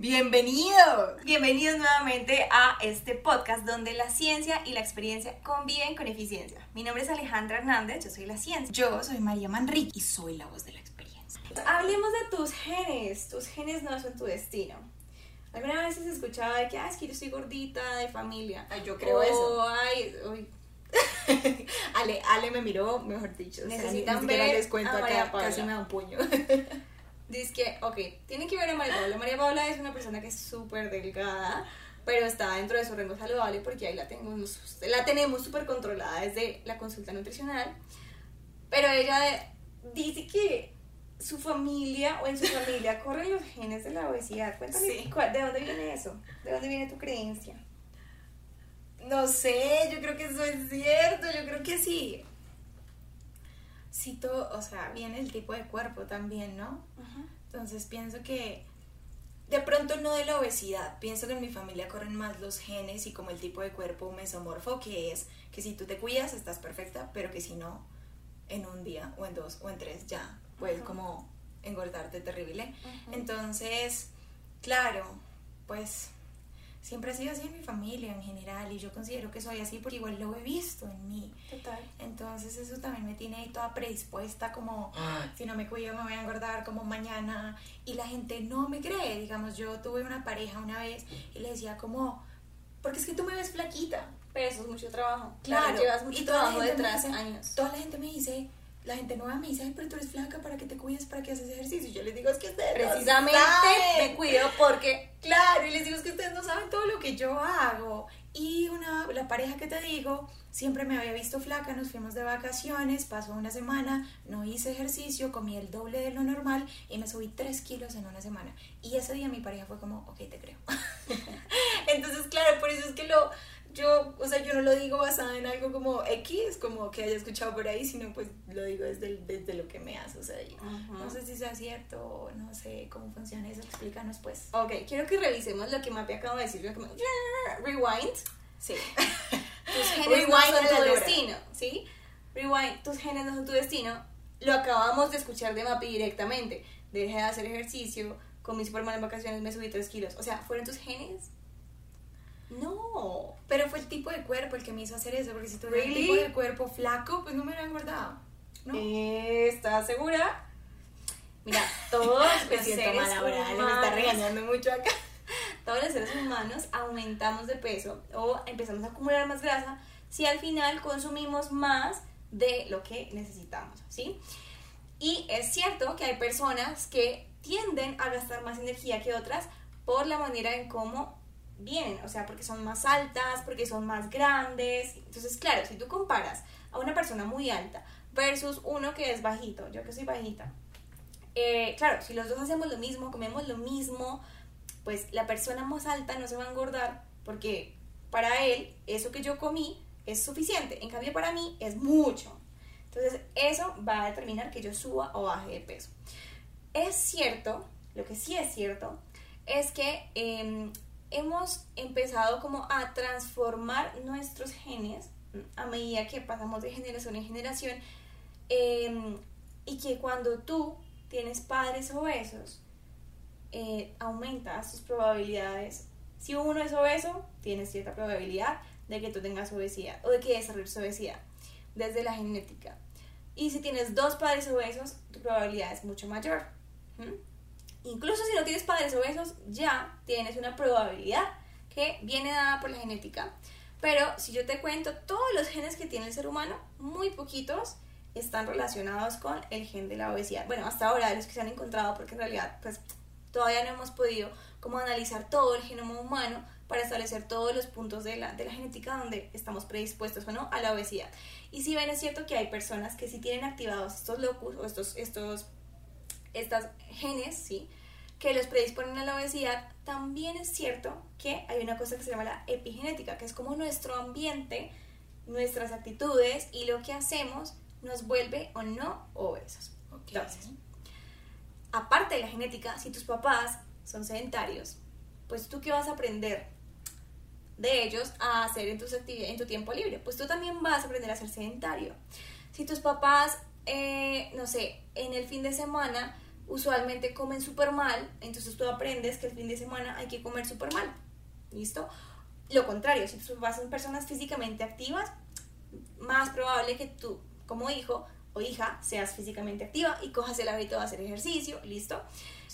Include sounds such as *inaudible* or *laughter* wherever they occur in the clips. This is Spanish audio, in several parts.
Bienvenido, bienvenidos nuevamente a este podcast donde la ciencia y la experiencia conviven con eficiencia. Mi nombre es Alejandra Hernández, yo soy la ciencia. Yo soy María Manrique y soy la voz de la experiencia. Hablemos de tus genes, tus genes no son tu destino. ¿Alguna vez has escuchado de que, ah, es que yo soy gordita de familia? Ay, yo creo O, eso. Ay, uy, *laughs* Ale, Ale me miró, mejor dicho. o sea, Necesitan siquiera ver les cuento a acá, casi me da un puño. *laughs* Dice que, ok, tienen que ver a María Paula. María Paula es una persona que es súper delgada, pero está dentro de su rango saludable porque ahí la tenemos, la tenemos súper controlada desde la consulta nutricional. Pero ella dice que su familia o en su familia *laughs* corren los genes de la obesidad. Cuéntame, Sí. ¿cuál- ¿de dónde viene eso? ¿De dónde viene tu creencia? No sé, yo creo que eso es cierto, yo creo que sí. Sí, todo, o sea, viene el tipo de cuerpo también, ¿no? Entonces pienso que de pronto no de la obesidad, pienso que en mi familia corren más los genes y como el tipo de cuerpo mesomorfo, que es que si tú te cuidas estás perfecta, pero que si no, en un día o en dos o en tres ya puedes como engordarte terrible. Entonces, claro, pues siempre ha sido así en mi familia en general y yo considero que soy así porque igual lo he visto en mí. Total. Entonces eso también me tiene ahí toda predispuesta como si no me cuido me voy a engordar como mañana y la gente no me cree. Digamos, yo tuve una pareja una vez y le decía como, porque es que tú me ves flaquita. Pero eso es mucho trabajo. Claro, llevas mucho y toda trabajo detrás, dice- años. Toda la gente me dice, la gente nueva me dice, ay, pero tú eres flaca, ¿para qué te cuidas? ¿Para qué haces ejercicio? Y yo les digo, es que ustedes no Precisamente saben". me cuido porque Claro, y les digo, es que ustedes no saben todo lo que yo hago. Y una, la pareja que te digo, siempre me había visto flaca, nos fuimos de vacaciones, pasó una semana, no hice ejercicio, comí el doble de lo normal y me subí 3 kilos en una semana. Y ese día mi pareja fue como, ok, te creo. *laughs* Entonces, claro, por eso es que lo, yo, o sea, yo no lo digo basada en algo como X, como que haya escuchado por ahí, sino pues lo digo desde, el- desde lo que me hace, o sea, yo no sé si sea cierto, no sé cómo funciona eso, explícanos pues. Ok, quiero que revisemos lo que Mapi acabo de decir. Yo como- *laughs* Rewind. Sí. *laughs* Tus genes Rewind no son tu destino, ¿sí? Rewind, tus genes no son tu destino. Lo acabamos de escuchar de Mapi directamente. Dejé de hacer ejercicio, comí super mal en vacaciones, me subí 3 kilos. O sea, ¿fueron tus genes? Pero fue el tipo de cuerpo el que me hizo hacer eso, porque si tuviera Really? un tipo de cuerpo flaco, pues no me hubiera engordado. ¿No? ¿Estás segura? Mira, todos *laughs* los seres mal ahora, Ale, me está regañando mucho acá. *laughs* todos los seres humanos aumentamos de peso o empezamos a acumular más grasa si al final consumimos más de lo que necesitamos, ¿sí? Y es cierto que hay personas que tienden a gastar más energía que otras por la manera en cómo vienen, o sea, porque son más altas, porque son más grandes. Entonces, claro, si tú comparas a una persona muy alta versus uno que es bajito, yo que soy bajita, eh, claro, si los dos hacemos lo mismo, comemos lo mismo, pues la persona más alta no se va a engordar porque para él eso que yo comí es suficiente. En cambio, para mí es mucho. Entonces, eso va a determinar que yo suba o baje de peso. Es cierto, lo que sí es cierto, es que eh, hemos empezado como a transformar nuestros genes a medida que pasamos de generación en generación eh, y que cuando tú tienes padres obesos, eh, aumentas tus probabilidades. Si uno es obeso, tienes cierta probabilidad de que tú tengas obesidad o de que desarrolles obesidad desde la genética. Y si tienes dos padres obesos, tu probabilidad es mucho mayor. ¿Mm? Incluso si no tienes padres obesos, ya tienes una probabilidad que viene dada por la genética. Pero si yo te cuento todos los genes que tiene el ser humano, muy poquitos están relacionados con el gen de la obesidad. Bueno, hasta ahora de los que se han encontrado, porque en realidad pues todavía no hemos podido como analizar todo el genoma humano para establecer todos los puntos de la, de la genética donde estamos predispuestos o no a la obesidad. Y si ven, es cierto que hay personas que sí tienen activados estos locus o estos, estos estas genes, ¿sí? Que los predisponen a la obesidad, también es cierto que hay una cosa que se llama la epigenética, que es como nuestro ambiente nuestras actitudes y lo que hacemos nos vuelve o no obesos. Entonces, aparte de la genética, si tus papás son sedentarios, pues tú qué vas a aprender de ellos a hacer en, tus actividades, en tu tiempo libre. Pues tú también vas a aprender a ser sedentario. Si tus papás, eh, no sé, en el fin de semana usualmente comen súper mal, entonces tú aprendes que el fin de semana hay que comer súper mal. ¿Listo? Lo contrario, si tus papás son personas físicamente activas, más probable que tú, como hijo o hija, seas físicamente activa y cojas el hábito de hacer ejercicio, ¿listo?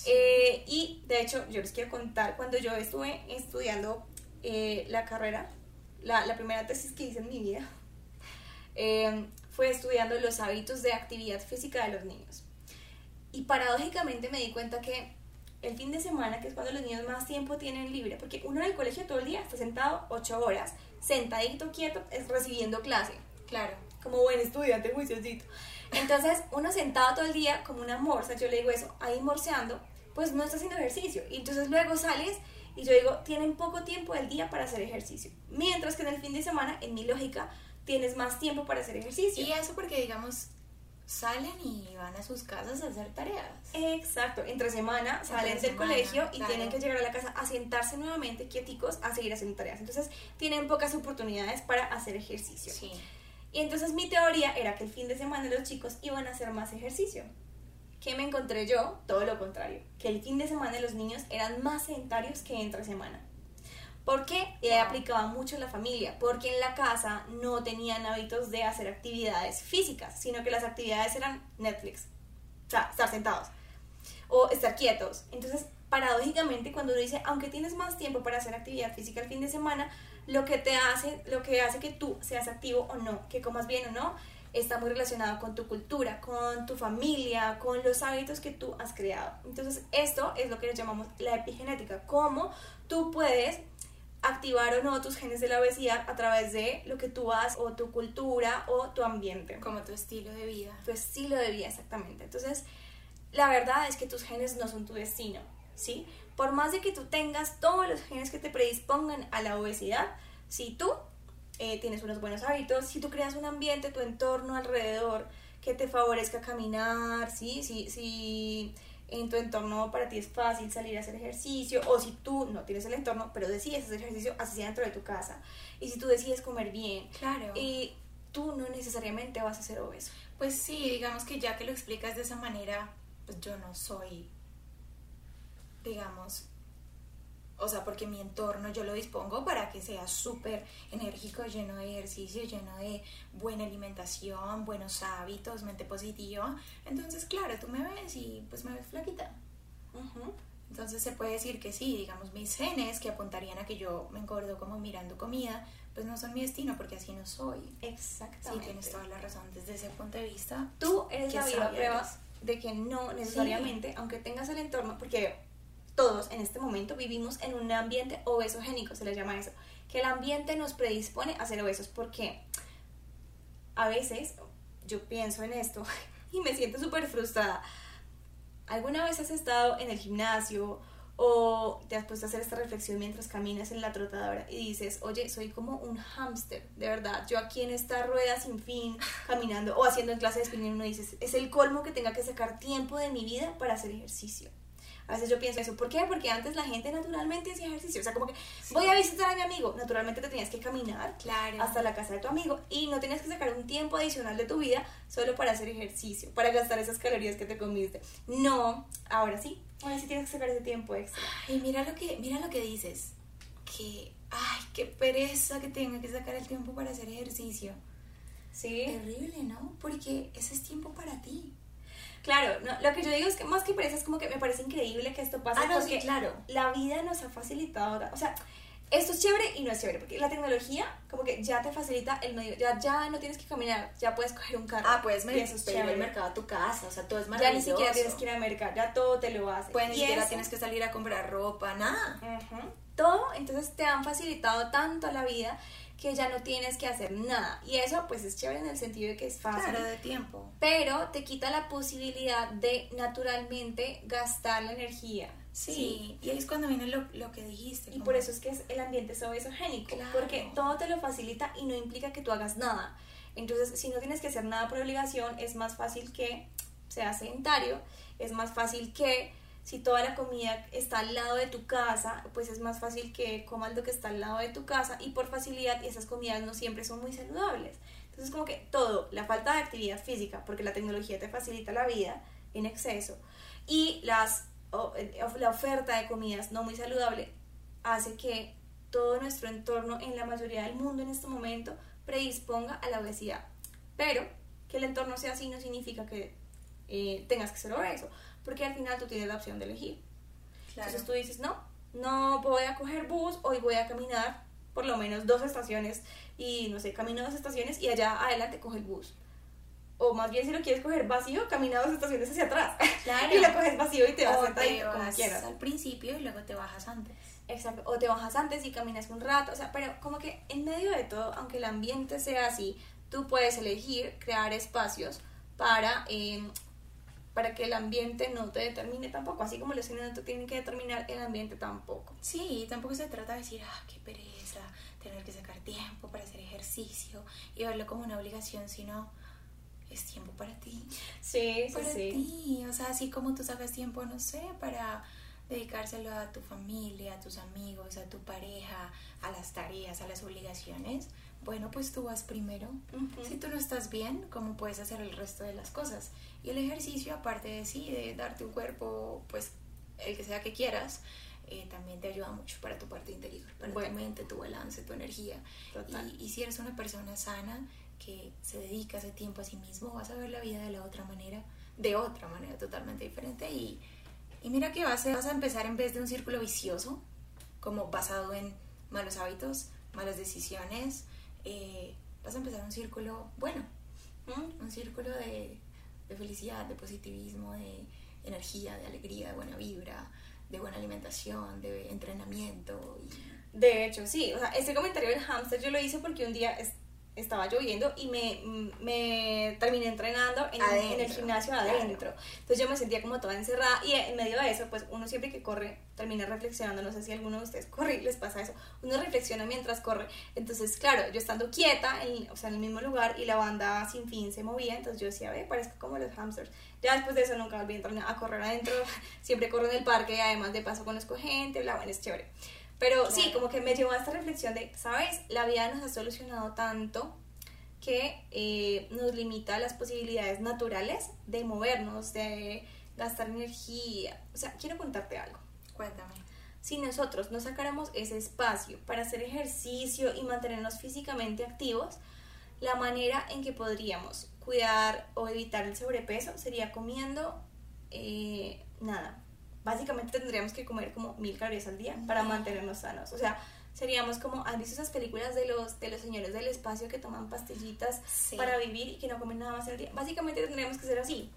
Eh, y de hecho, yo les quiero contar, cuando yo estuve estudiando eh, la carrera, la, la, primera tesis que hice en mi vida, *laughs* eh, fue estudiando los hábitos de actividad física de los niños. Y paradójicamente me di cuenta que el fin de semana, que es cuando los niños más tiempo tienen libre, porque uno en el colegio todo el día está sentado ocho horas, sentadito, quieto, es recibiendo clase. Claro. Como buen estudiante, juiciosito. Entonces, uno sentado todo el día como una morsa, yo le digo eso, ahí morseando, pues no está haciendo ejercicio. Y entonces luego sales y yo digo, tienen poco tiempo del día para hacer ejercicio. Mientras que en el fin de semana, en mi lógica, tienes más tiempo para hacer ejercicio. Y eso porque, digamos, salen y van a sus casas a hacer tareas. Exacto, entre semana Entre salen del semana, colegio y claro. tienen que llegar a la casa a sentarse nuevamente quieticos a seguir haciendo tareas. Entonces tienen pocas oportunidades para hacer ejercicio. Sí. Y entonces mi teoría era que el fin de semana los chicos iban a hacer más ejercicio. ¿Qué me encontré yo? Todo lo contrario, que el fin de semana los niños eran más sedentarios que entre semana. ¿Por qué? Le aplicaba mucho en la familia, porque en la casa no tenían hábitos de hacer actividades físicas, sino que las actividades eran Netflix, o sea, estar sentados o estar quietos. Entonces, paradójicamente, cuando uno dice, aunque tienes más tiempo para hacer actividad física el fin de semana, lo que te hace, lo que hace que tú seas activo o no, que comas bien o no, está muy relacionado con tu cultura, con tu familia, con los hábitos que tú has creado. Entonces, esto es lo que llamamos la epigenética, cómo tú puedes activar o no tus genes de la obesidad a través de lo que tú haces o tu cultura o tu ambiente Como tu estilo de vida. tu estilo de vida exactamente. Entonces, la verdad es que tus genes no son tu destino, ¿sí? Por más de que tú tengas todos los genes que te predispongan a la obesidad, si tú eh, tienes unos buenos hábitos, si tú creas un ambiente, tu entorno alrededor que te favorezca caminar, ¿sí? Si, si en tu entorno para ti es fácil salir a hacer ejercicio, o si tú no tienes el entorno, pero decides hacer ejercicio, así sea dentro de tu casa, y si tú decides comer bien, Claro. y tú no necesariamente vas a ser obeso. Pues sí, digamos que ya que lo explicas de esa manera, pues yo no soy, digamos, o sea, porque mi entorno yo lo dispongo para que sea súper enérgico, lleno de ejercicio, lleno de buena alimentación, buenos hábitos, mente positiva. Entonces, claro, tú me ves y pues me ves flaquita. Entonces se puede decir que sí, digamos, mis genes que apuntarían a que yo me engordo como mirando comida, pues no son mi destino porque así no soy. Sí, Exactamente. tienes toda la razón desde ese punto de vista. Tú eres la viva prueba de que no necesariamente, aunque tengas el entorno, porque todos en este momento vivimos en un ambiente obesogénico, se le llama eso, que el ambiente nos predispone a ser obesos, porque a veces yo pienso en esto *laughs* y me siento súper frustrada. ¿Alguna vez has estado en el gimnasio o te has puesto a hacer esta reflexión mientras caminas en la trotadora y dices, oye, soy como un hámster, de verdad, yo aquí en esta rueda sin fin, *laughs* caminando o haciendo en clase de spinning, uno dices, es el colmo que tenga que sacar tiempo de mi vida para hacer ejercicio. A veces yo pienso eso, ¿por qué? Porque antes la gente naturalmente hacía ejercicio, o sea, como que voy a visitar a mi amigo, naturalmente te tenías que caminar Claro. hasta la casa de tu amigo y no tenías que sacar un tiempo adicional de tu vida solo para hacer ejercicio, para gastar esas calorías que te comiste. No, ahora sí, ahora sí tienes que sacar ese tiempo extra. Y mira lo que, mira lo que dices, que, ay, qué pereza que tenga que sacar el tiempo para hacer ejercicio. Sí. Terrible, ¿no? Porque ese es tiempo para ti. Claro, no, lo que yo digo es que más que pereza es como que me parece increíble que esto pase Ah, no, sí, porque claro. la vida nos ha facilitado, o sea, esto es chévere y no es chévere, porque la tecnología como que ya te facilita el medio, ya, ya no tienes que caminar, ya puedes coger un carro. Ah, puedes eso es pedir el mercado a tu casa, o sea, todo es Ya maravilloso. ni siquiera tienes que ir a mercar, ya todo te lo hace. Pues ni siquiera eso- tienes que salir a comprar ropa, nada. Todo, entonces te han facilitado tanto la vida que ya no tienes que hacer nada. Y eso pues es chévere en el sentido de que es fácil. Claro, de tiempo. Pero te quita la posibilidad de naturalmente gastar la energía Sí, y ahí es cuando viene lo, lo que dijiste. Y como- por eso es que es, el ambiente es obesogénico, Claro. porque todo te lo facilita y no implica que tú hagas nada. Entonces, si no tienes que hacer nada por obligación, es más fácil que seas sedentario, es más fácil que si toda la comida está al lado de tu casa, pues es más fácil que comas lo que está al lado de tu casa y por facilidad esas comidas no siempre son muy saludables. Entonces, como que todo, la falta de actividad física, porque la tecnología te facilita la vida en exceso, y las, la oferta de comidas no muy saludable hace que todo nuestro entorno en la mayoría del mundo en este momento predisponga a la obesidad. Pero que el entorno sea así no significa que eh, tengas que ser obeso, porque al final tú tienes la opción de elegir. Claro. Entonces tú dices, no, no voy a coger bus, hoy voy a caminar por lo menos dos estaciones y no sé, camino dos estaciones y allá adelante coge el bus. O más bien si lo quieres coger vacío, camina dos estaciones hacia atrás. Claro. Vacío y te vas o sentadito te como vas quieras. al principio y luego te bajas antes. Exacto, o te bajas antes y caminas un rato, o sea, pero como que en medio de todo, aunque el ambiente sea así, tú puedes elegir crear espacios para, eh, para que el ambiente no te determine tampoco, así como los cines no te tienen que determinar, el ambiente tampoco. Sí, tampoco se trata de decir, ah, qué pereza, tener que sacar tiempo para hacer ejercicio y verlo como una obligación, sino es tiempo para ti. Sí, para ti. O sea, así como tú sacas tiempo, no sé, para dedicárselo a tu familia, a tus amigos, a tu pareja, a las tareas, a las obligaciones. Bueno, pues tú vas primero. Si tú no estás bien, ¿cómo puedes hacer el resto de las cosas? Y el ejercicio, aparte de sí, de darte un cuerpo, pues el que sea que quieras, eh, también te ayuda mucho para tu parte interior, para Bueno. tu mente, tu balance, tu energía. Total. Y, y si eres una persona sana que se dedica ese tiempo a sí mismo, vas a ver la vida de la otra manera, de otra manera totalmente diferente. Y, y mira que vas a, vas a empezar en vez de un círculo vicioso, como basado en malos hábitos, malas decisiones, eh, vas a empezar un círculo bueno, un círculo de, de felicidad, de positivismo, de energía, de alegría, de buena vibra, de buena alimentación, de entrenamiento. Y, De hecho, sí, o sea, este comentario del hámster yo lo hice porque un día es- estaba lloviendo y me, me terminé entrenando en, en el gimnasio adentro. Entonces yo me sentía como toda encerrada y en medio de eso, pues uno siempre que corre termina reflexionando, no sé si a alguno de ustedes *laughs* corre y les pasa eso, uno reflexiona mientras corre. Entonces, claro, yo estando quieta, en, o sea, en el mismo lugar y la banda sin fin se movía, entonces yo decía, ve, parezco como los hamsters. Ya después de eso nunca volví a, correr adentro, *laughs* siempre corro en el parque, además de paso conozco gente, bla, bueno, es chévere. Pero sí, como que me llevó a esta reflexión de, ¿sabes? La vida nos ha solucionado tanto que eh, nos limita las posibilidades naturales de movernos, de gastar energía. O sea, quiero contarte algo. cuéntame. Si nosotros no sacáramos ese espacio para hacer ejercicio y mantenernos físicamente activos, la manera en que podríamos cuidar o evitar el sobrepeso sería comiendo eh, nada. Básicamente tendríamos que comer como mil calorías al día para mantenernos sanos. O sea, seríamos como, ¿han visto esas películas de los, de los señores del espacio que toman pastillitas Sí. para vivir y que no comen nada más al día? Básicamente tendríamos que ser así.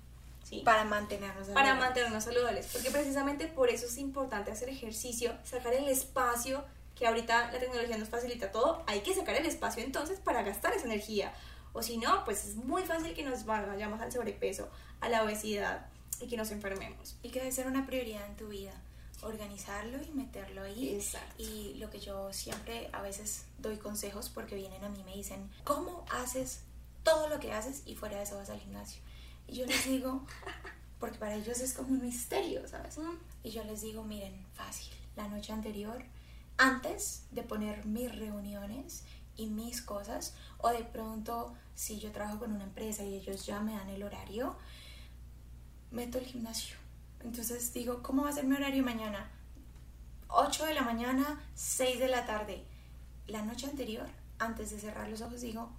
¿sí? Para mantenernos para saludables. mantenernos saludables. Porque precisamente por eso es importante hacer ejercicio, sacar el espacio, que ahorita la tecnología nos facilita todo, hay que sacar el espacio entonces para gastar esa energía. O si no, pues es muy fácil que nos vayamos al sobrepeso, a la obesidad y que nos enfermemos. Y que debe ser una prioridad en tu vida. Organizarlo y meterlo ahí. Exacto. Y lo que yo siempre a veces doy consejos porque vienen a mí y me dicen, ¿cómo haces todo lo que haces y fuera de eso vas al gimnasio? Y yo les digo, *laughs* porque para ellos es como un misterio, ¿sabes? Y yo les digo, miren, fácil. La noche anterior, antes de poner mis reuniones y mis cosas, o de pronto si yo trabajo con una empresa y ellos ya me dan el horario, meto el gimnasio. Entonces digo, ¿cómo va a ser mi horario mañana? 8 de la mañana, 6 de la tarde. La noche anterior, antes de cerrar los ojos, digo,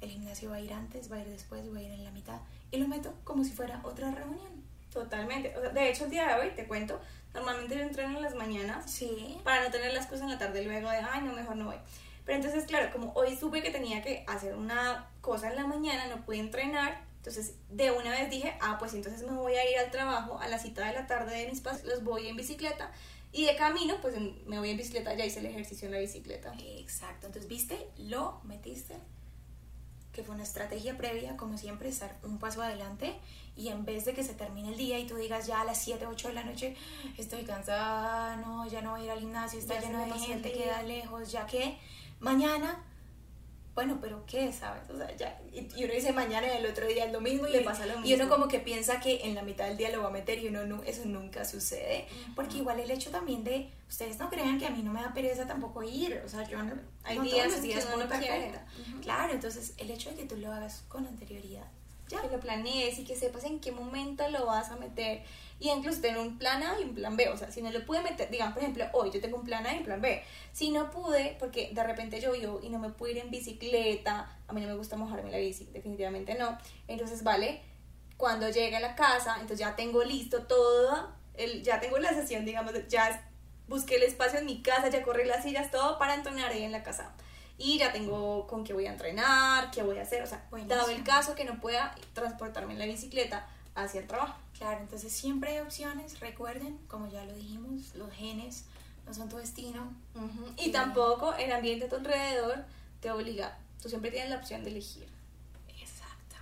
el gimnasio va a ir antes, va a ir después, va a ir en la mitad. Y lo meto como si fuera otra reunión. Totalmente. O sea, de hecho, el día de hoy, te cuento, normalmente yo entreno en las mañanas Sí. para no tener las cosas en la tarde luego de, ay, no, mejor no voy. Pero entonces, claro, como hoy supe que tenía que hacer una cosa en la mañana, no pude entrenar, entonces de una vez dije, ah, pues entonces me voy a ir al trabajo a la cita de la tarde de mis pasos, los voy en bicicleta y de camino, pues me voy en bicicleta, ya hice el ejercicio en la bicicleta. Exacto. Entonces, ¿viste? Lo metiste que fue una estrategia previa, como siempre, estar un paso adelante y en vez de que se termine el día y tú digas ya a las 7, 8 de la noche estoy cansada, no, ya no voy a ir al gimnasio, está lleno de gente, queda lejos, ya que mañana bueno, pero ¿qué, sabes? O sea, ya, y, uno dice mañana y el otro día es lo mismo y, Le pasa lo y uno como que piensa que en la mitad del día lo va a meter y uno no, eso nunca sucede, porque igual el hecho también de, ustedes no crean que a mí no me da pereza tampoco ir, o sea, yo no, hay días, los días que uno no Claro, entonces el hecho de que tú lo hagas con anterioridad, ya. que lo planees y que sepas en qué momento lo vas a meter y incluso tener un plan A y un plan B. O sea, si no lo pude meter, digamos, por ejemplo, hoy yo tengo un plan A y un plan B. Si no pude, porque de repente llovió y no me pude ir en bicicleta, a mí no me gusta mojarme la bici, definitivamente no. Entonces, vale, cuando llegue a la casa, entonces ya tengo listo todo, el, ya tengo la sesión, digamos, ya busqué el espacio en mi casa, ya corrí las sillas, todo para entrenar ahí en la casa. Y ya tengo con qué voy a entrenar, qué voy a hacer. O sea, dado el caso que no pueda transportarme en la bicicleta hacia el trabajo. Claro, entonces siempre hay opciones, recuerden, como ya lo dijimos, los genes no son tu destino. y, tampoco el ambiente a tu alrededor te obliga, tú siempre tienes la opción de elegir. Exacto.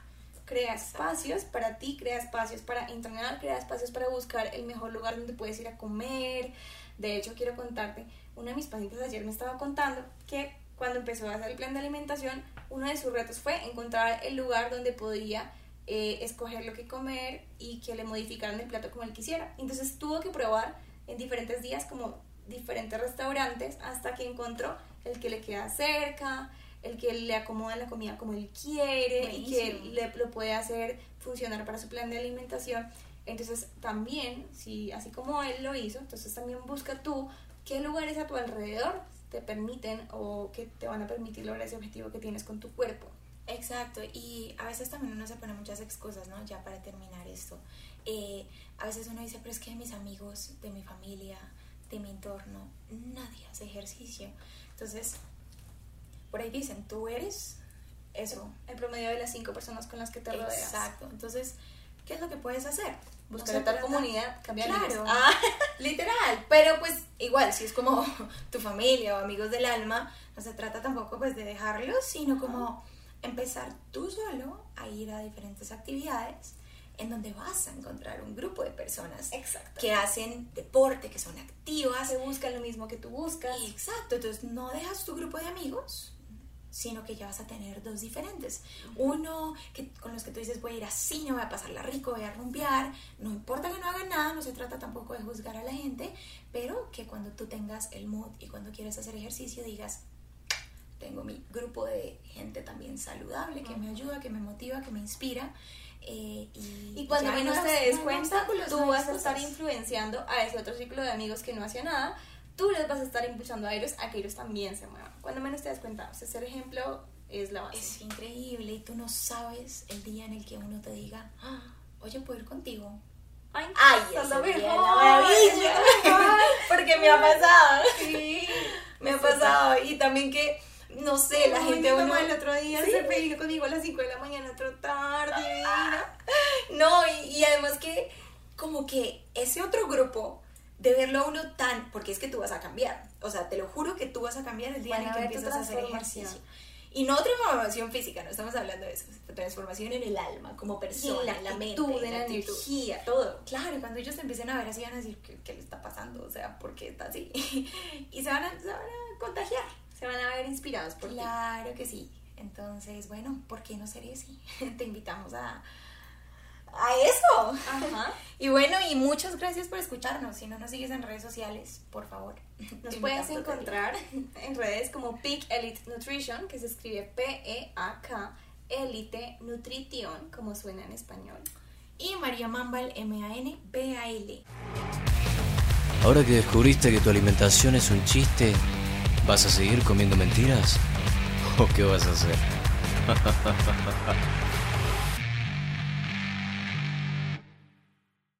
Crea espacios para ti, crea espacios para entrenar, crea espacios para buscar el mejor lugar donde puedes ir a comer. De hecho, quiero contarte, una de mis pacientes ayer me estaba contando que cuando empezó a hacer el plan de alimentación, uno de sus retos fue encontrar el lugar donde podía eh, escoger lo que comer y que le modificaran el plato como él quisiera. Entonces tuvo que probar en diferentes días como diferentes restaurantes hasta que encontró el que le queda cerca, el que le acomoda la comida como él quiere y que le, lo puede hacer funcionar para su plan de alimentación. Entonces también, si así como él lo hizo, entonces también busca tú qué lugares a tu alrededor te permiten o que te van a permitir lograr ese objetivo que tienes con tu cuerpo. Exacto, y a veces también uno se pone muchas excusas, ¿no? Ya para terminar esto. Eh, a veces uno dice, pero es que de mis amigos, de mi familia, de mi entorno, nadie hace ejercicio. Entonces, por ahí dicen, tú eres eso. El promedio de las cinco personas con las que te rodeas. Exacto, entonces, ¿qué es lo que puedes hacer? Buscar otra comunidad, cambiar Claro, ah. *laughs* literal. Pero pues igual, si es como *laughs* tu familia o amigos del alma, no se trata tampoco pues de dejarlos, sino como empezar tú solo a ir a diferentes actividades en donde vas a encontrar un grupo de personas que hacen deporte, que son activas. Que buscan lo mismo que tú buscas. Exacto, entonces no dejas tu grupo de amigos, sino que ya vas a tener dos diferentes. Uno que, con los que tú dices voy a ir así, no voy a pasarla rico, voy a rumbear, no importa que no hagan nada, no se trata tampoco de juzgar a la gente, pero que cuando tú tengas el mood y cuando quieres hacer ejercicio digas, tengo mi grupo de gente también saludable que me ayuda, que me motiva, que me inspira. Eh, y, cuando menos te des cuenta, tú vas a estar influenciando a ese otro círculo de amigos que no hacía nada, tú les vas a estar impulsando a ellos a que ellos también se muevan. Cuando menos te des cuenta, o sea, ser ejemplo es la base. Es increíble y tú no sabes el día en el que uno te diga, ah, oye, puedo ir contigo. Ay, Ay es lo maravilla. *laughs* Porque me ha pasado. Sí, me ha pasado. Y también que no sé, la gente uno... el otro día se peleó conmigo a las 5 de la mañana a trotar, No, y, además que como que ese otro grupo de verlo a uno tan, porque es que tú vas a cambiar, o sea, te lo juro que tú vas a cambiar el día en que empiezas a hacer ejercicio. Y no transformación física, no estamos hablando de eso, transformación en el alma, como persona, en la, mente, en la, energía, todo. Claro, cuando ellos te empiecen a ver así van a decir, ¿qué, le está pasando? O sea, ¿por qué está así? *laughs* y se van, a, se van a contagiar se van a ver inspirados por Claro que sí. Entonces, bueno, ¿por qué no sería así? *laughs* Te invitamos a, a eso. Ajá. *laughs* y bueno, y muchas gracias por escucharnos. Si no nos sigues en redes sociales, por favor. *laughs* Nos puedes encontrar *laughs* en redes como Peak Elite Nutrition, que se escribe P-E-A-K, Elite Nutrition, como suena en español. Y María Mambal, M-A-N-B-A-L. Ahora que descubriste que tu alimentación es un chiste, ¿Vas a seguir comiendo mentiras? ¿O qué vas a hacer?